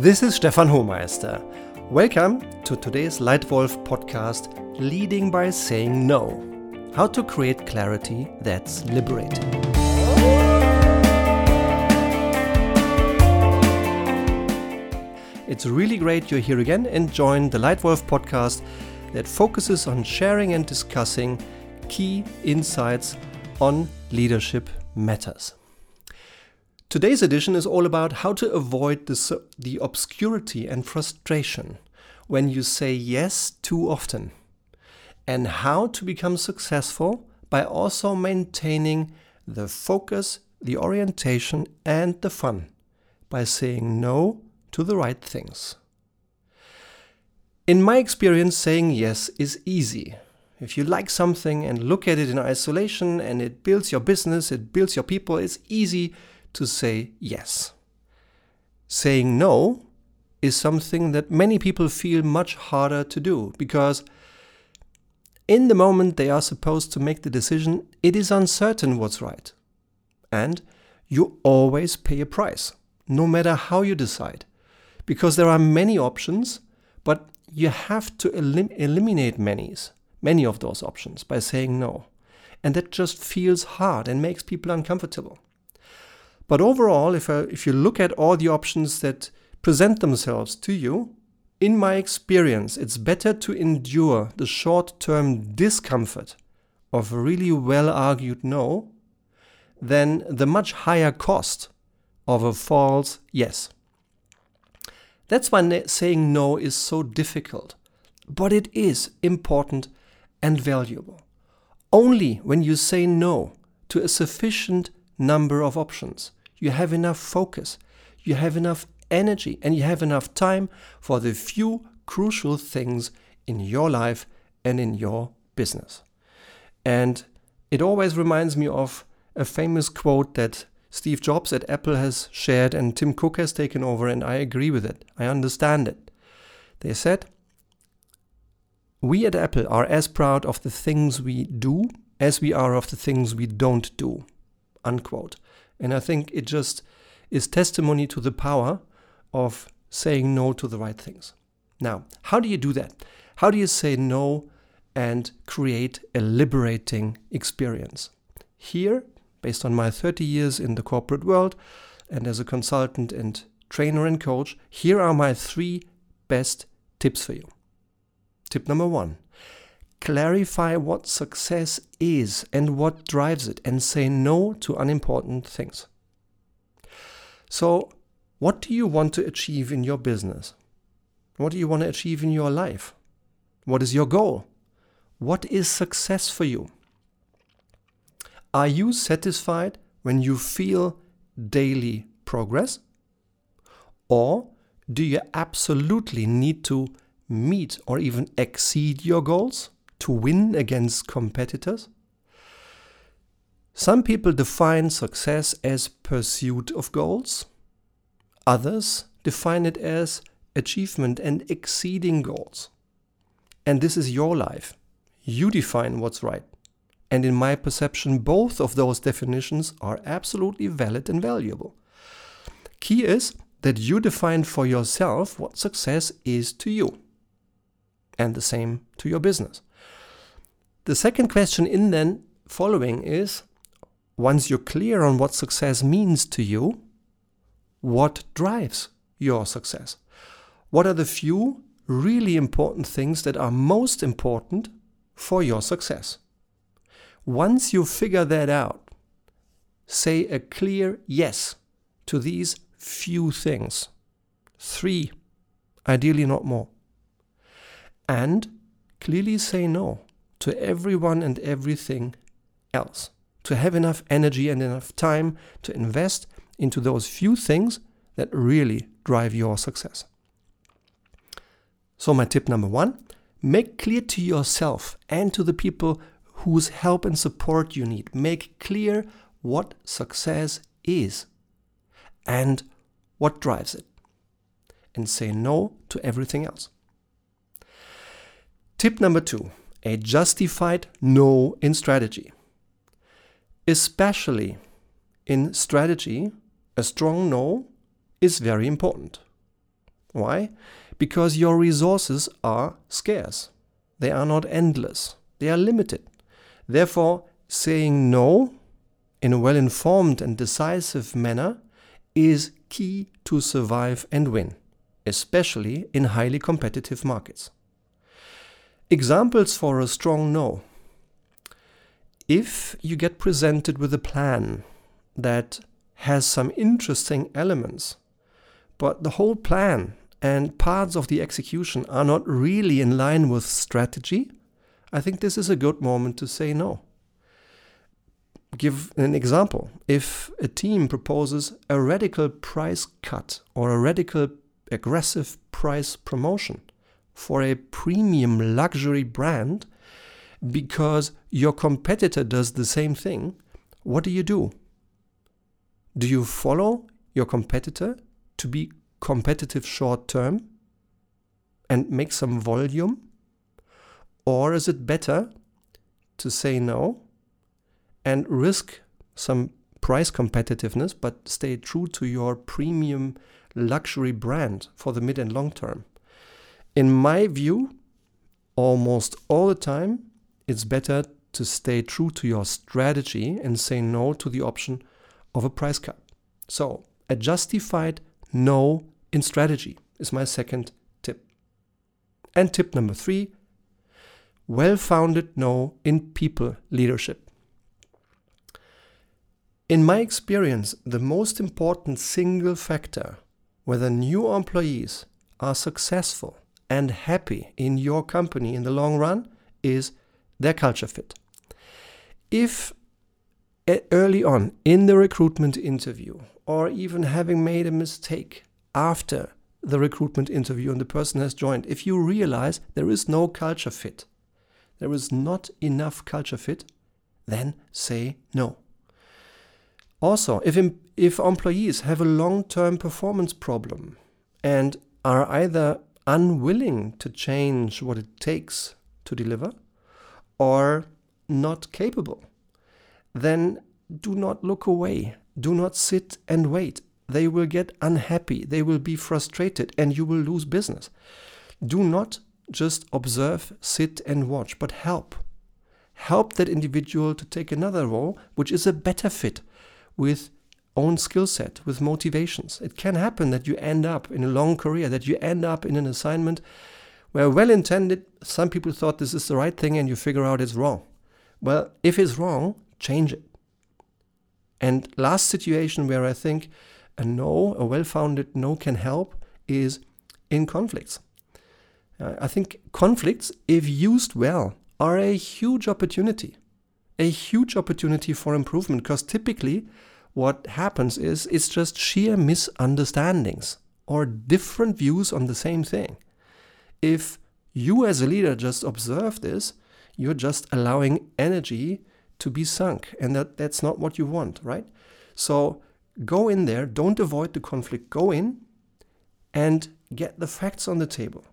This is Stefan Homeister. Welcome to today's Lightwolf podcast, Leading by Saying No How to Create Clarity That's Liberating. It's really great you're here again and join the Lightwolf podcast that focuses on sharing and discussing key insights on leadership matters. Today's edition is all about how to avoid the, the obscurity and frustration when you say yes too often, and how to become successful by also maintaining the focus, the orientation, and the fun by saying no to the right things. In my experience, saying yes is easy. If you like something and look at it in isolation and it builds your business, it builds your people, it's easy to say yes. Saying no is something that many people feel much harder to do because in the moment they are supposed to make the decision, it is uncertain what's right. And you always pay a price, no matter how you decide, because there are many options, but you have to elim- eliminate many, many of those options by saying no. And that just feels hard and makes people uncomfortable. But overall, if, I, if you look at all the options that present themselves to you, in my experience, it's better to endure the short term discomfort of a really well argued no than the much higher cost of a false yes. That's why saying no is so difficult, but it is important and valuable. Only when you say no to a sufficient number of options you have enough focus, you have enough energy, and you have enough time for the few crucial things in your life and in your business. And it always reminds me of a famous quote that Steve Jobs at Apple has shared and Tim Cook has taken over, and I agree with it. I understand it. They said, We at Apple are as proud of the things we do as we are of the things we don't do. Unquote. And I think it just is testimony to the power of saying no to the right things. Now, how do you do that? How do you say no and create a liberating experience? Here, based on my 30 years in the corporate world and as a consultant and trainer and coach, here are my three best tips for you. Tip number one clarify what success is and what drives it, and say no to unimportant things. So, what do you want to achieve in your business? What do you want to achieve in your life? What is your goal? What is success for you? Are you satisfied when you feel daily progress? Or do you absolutely need to meet or even exceed your goals? To win against competitors? Some people define success as pursuit of goals. Others define it as achievement and exceeding goals. And this is your life. You define what's right. And in my perception, both of those definitions are absolutely valid and valuable. Key is that you define for yourself what success is to you. And the same to your business. The second question in then following is once you're clear on what success means to you, what drives your success? What are the few really important things that are most important for your success? Once you figure that out, say a clear yes to these few things. Three, ideally not more. And clearly say no to everyone and everything else. To have enough energy and enough time to invest into those few things that really drive your success. So, my tip number one make clear to yourself and to the people whose help and support you need. Make clear what success is and what drives it. And say no to everything else. Tip number two a justified no in strategy. Especially in strategy, a strong no is very important. Why? Because your resources are scarce. They are not endless. They are limited. Therefore, saying no in a well informed and decisive manner is key to survive and win, especially in highly competitive markets. Examples for a strong no. If you get presented with a plan that has some interesting elements, but the whole plan and parts of the execution are not really in line with strategy, I think this is a good moment to say no. Give an example. If a team proposes a radical price cut or a radical aggressive price promotion for a premium luxury brand because your competitor does the same thing, what do you do? Do you follow your competitor to be competitive short term and make some volume? Or is it better to say no and risk some price competitiveness but stay true to your premium luxury brand for the mid and long term? In my view, almost all the time, it's better to stay true to your strategy and say no to the option of a price cut. So, a justified no in strategy is my second tip. And tip number three well founded no in people leadership. In my experience, the most important single factor whether new employees are successful and happy in your company in the long run is their culture fit. If early on in the recruitment interview, or even having made a mistake after the recruitment interview and the person has joined, if you realize there is no culture fit, there is not enough culture fit, then say no. Also, if, if employees have a long term performance problem and are either unwilling to change what it takes to deliver or not capable, then do not look away. Do not sit and wait. They will get unhappy, they will be frustrated, and you will lose business. Do not just observe, sit, and watch, but help. Help that individual to take another role which is a better fit with own skill set, with motivations. It can happen that you end up in a long career, that you end up in an assignment where well intended, some people thought this is the right thing and you figure out it's wrong. Well, if it's wrong, change it. And last situation where I think a no, a well founded no can help is in conflicts. Uh, I think conflicts, if used well, are a huge opportunity, a huge opportunity for improvement because typically what happens is it's just sheer misunderstandings or different views on the same thing. If you as a leader just observe this, you're just allowing energy to be sunk and that, that's not what you want, right? So go in there, don't avoid the conflict, go in and get the facts on the table.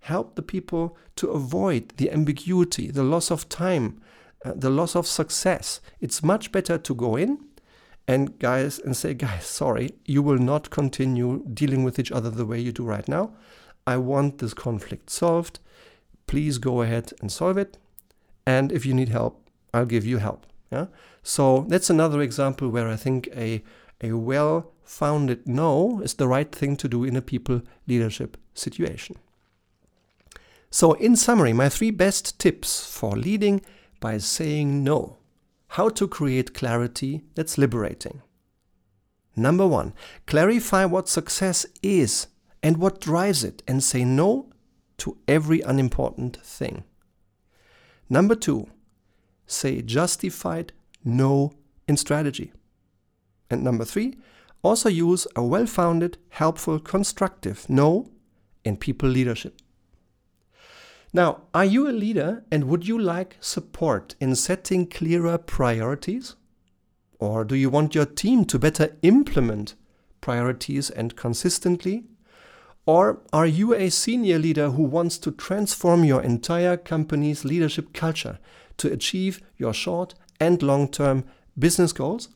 Help the people to avoid the ambiguity, the loss of time, uh, the loss of success. It's much better to go in and guys and say guys sorry you will not continue dealing with each other the way you do right now. I want this conflict solved. Please go ahead and solve it. And if you need help i'll give you help. Yeah? So that's another example where i think a a well founded no is the right thing to do in a people leadership situation. So in summary my three best tips for leading by saying no how to create clarity that's liberating. Number one, clarify what success is and what drives it, and say no to every unimportant thing. Number two, say justified no in strategy. And number three, also use a well founded, helpful, constructive no in people leadership. Now, are you a leader and would you like support in setting clearer priorities? Or do you want your team to better implement priorities and consistently? Or are you a senior leader who wants to transform your entire company's leadership culture to achieve your short and long term business goals?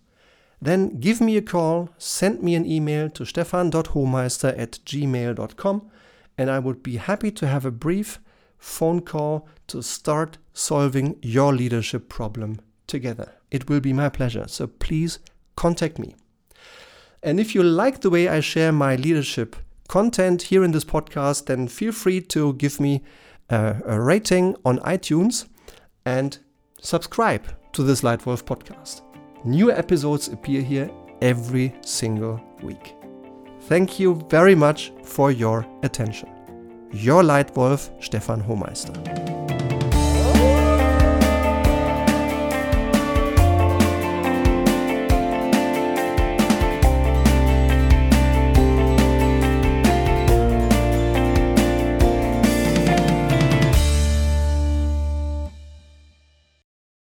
then give me a call, send me an email to stefan.homeister at gmail.com, and I would be happy to have a brief phone call to start solving your leadership problem together. It will be my pleasure, so please contact me. And if you like the way I share my leadership content here in this podcast, then feel free to give me a, a rating on iTunes and subscribe to this Lightwolf podcast. New episodes appear here every single week. Thank you very much for your attention. Your Lightwolf, Stefan Homeister.